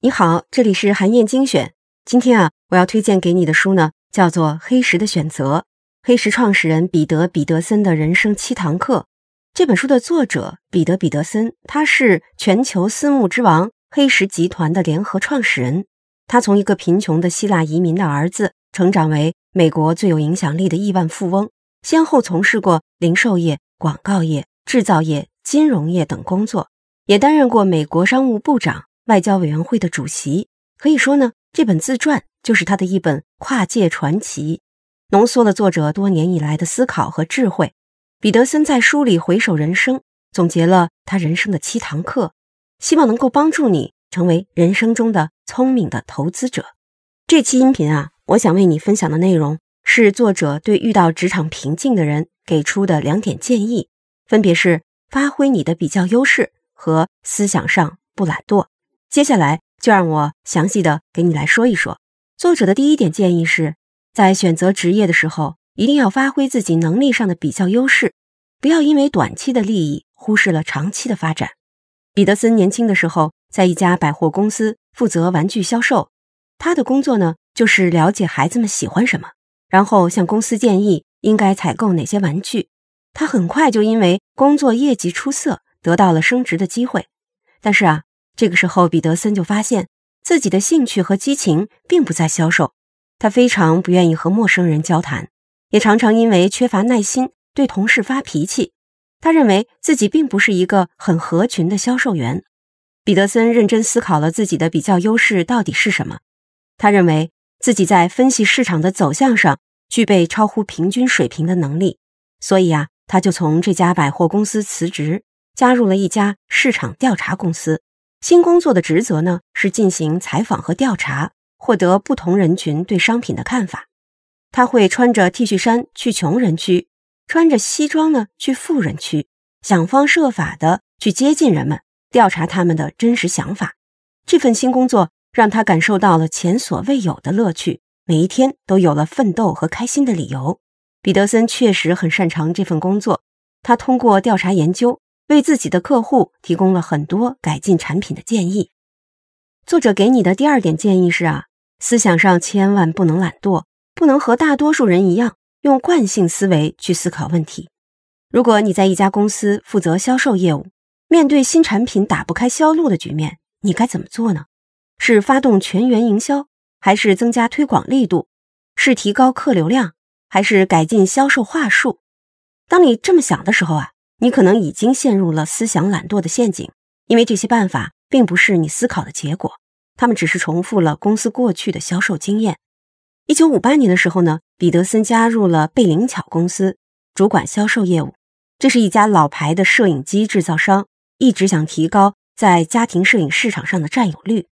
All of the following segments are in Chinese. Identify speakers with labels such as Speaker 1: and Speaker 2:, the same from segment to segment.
Speaker 1: 你好，这里是韩燕精选。今天啊，我要推荐给你的书呢，叫做《黑石的选择》，黑石创始人彼得·彼得森的人生七堂课。这本书的作者彼得·彼得森，他是全球私募之王黑石集团的联合创始人。他从一个贫穷的希腊移民的儿子，成长为美国最有影响力的亿万富翁，先后从事过零售业、广告业、制造业、金融业等工作，也担任过美国商务部长。外交委员会的主席，可以说呢，这本自传就是他的一本跨界传奇，浓缩了作者多年以来的思考和智慧。彼得森在书里回首人生，总结了他人生的七堂课，希望能够帮助你成为人生中的聪明的投资者。这期音频啊，我想为你分享的内容是作者对遇到职场瓶颈的人给出的两点建议，分别是发挥你的比较优势和思想上不懒惰。接下来就让我详细的给你来说一说。作者的第一点建议是，在选择职业的时候，一定要发挥自己能力上的比较优势，不要因为短期的利益忽视了长期的发展。彼得森年轻的时候在一家百货公司负责玩具销售，他的工作呢就是了解孩子们喜欢什么，然后向公司建议应该采购哪些玩具。他很快就因为工作业绩出色，得到了升职的机会。但是啊。这个时候，彼得森就发现自己的兴趣和激情并不在销售，他非常不愿意和陌生人交谈，也常常因为缺乏耐心对同事发脾气。他认为自己并不是一个很合群的销售员。彼得森认真思考了自己的比较优势到底是什么。他认为自己在分析市场的走向上具备超乎平均水平的能力，所以啊，他就从这家百货公司辞职，加入了一家市场调查公司。新工作的职责呢，是进行采访和调查，获得不同人群对商品的看法。他会穿着 T 恤衫去穷人区，穿着西装呢去富人区，想方设法的去接近人们，调查他们的真实想法。这份新工作让他感受到了前所未有的乐趣，每一天都有了奋斗和开心的理由。彼得森确实很擅长这份工作，他通过调查研究。为自己的客户提供了很多改进产品的建议。作者给你的第二点建议是啊，思想上千万不能懒惰，不能和大多数人一样用惯性思维去思考问题。如果你在一家公司负责销售业务，面对新产品打不开销路的局面，你该怎么做呢？是发动全员营销，还是增加推广力度？是提高客流量，还是改进销售话术？当你这么想的时候啊。你可能已经陷入了思想懒惰的陷阱，因为这些办法并不是你思考的结果，他们只是重复了公司过去的销售经验。一九五八年的时候呢，彼得森加入了贝灵巧公司，主管销售业务。这是一家老牌的摄影机制造商，一直想提高在家庭摄影市场上的占有率。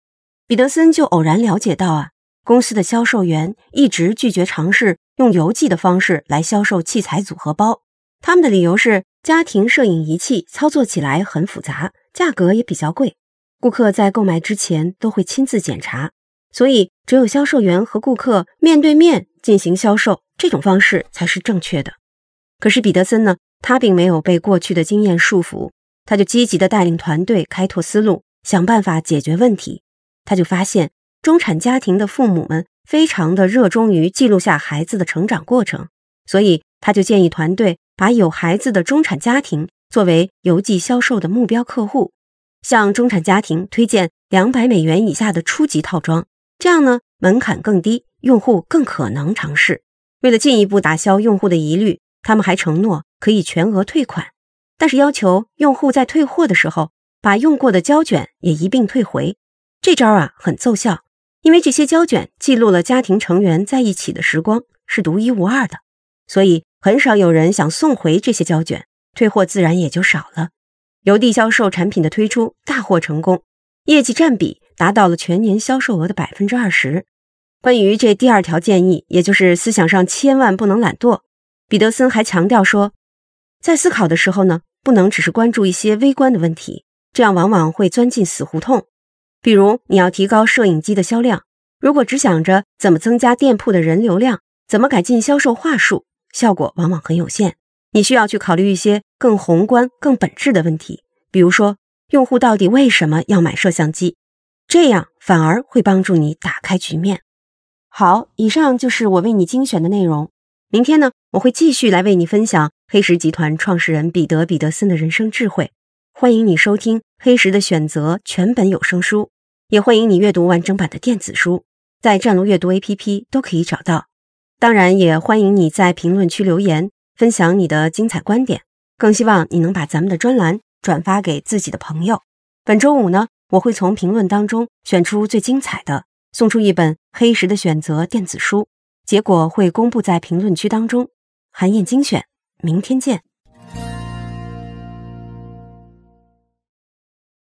Speaker 1: 彼得森就偶然了解到啊，公司的销售员一直拒绝尝试用邮寄的方式来销售器材组合包，他们的理由是。家庭摄影仪器操作起来很复杂，价格也比较贵。顾客在购买之前都会亲自检查，所以只有销售员和顾客面对面进行销售，这种方式才是正确的。可是彼得森呢，他并没有被过去的经验束缚，他就积极的带领团队开拓思路，想办法解决问题。他就发现，中产家庭的父母们非常的热衷于记录下孩子的成长过程，所以他就建议团队。把有孩子的中产家庭作为邮寄销售的目标客户，向中产家庭推荐两百美元以下的初级套装，这样呢门槛更低，用户更可能尝试。为了进一步打消用户的疑虑，他们还承诺可以全额退款，但是要求用户在退货的时候把用过的胶卷也一并退回。这招啊很奏效，因为这些胶卷记录了家庭成员在一起的时光，是独一无二的，所以。很少有人想送回这些胶卷，退货自然也就少了。邮递销售产品的推出大获成功，业绩占比达到了全年销售额的百分之二十。关于这第二条建议，也就是思想上千万不能懒惰，彼得森还强调说，在思考的时候呢，不能只是关注一些微观的问题，这样往往会钻进死胡同。比如，你要提高摄影机的销量，如果只想着怎么增加店铺的人流量，怎么改进销售话术。效果往往很有限，你需要去考虑一些更宏观、更本质的问题，比如说用户到底为什么要买摄像机，这样反而会帮助你打开局面。好，以上就是我为你精选的内容。明天呢，我会继续来为你分享黑石集团创始人彼得·彼得森的人生智慧。欢迎你收听《黑石的选择》全本有声书，也欢迎你阅读完整版的电子书，在战龙阅读 APP 都可以找到。当然，也欢迎你在评论区留言，分享你的精彩观点。更希望你能把咱们的专栏转发给自己的朋友。本周五呢，我会从评论当中选出最精彩的，送出一本《黑石的选择》电子书，结果会公布在评论区当中。韩燕精选，明天见。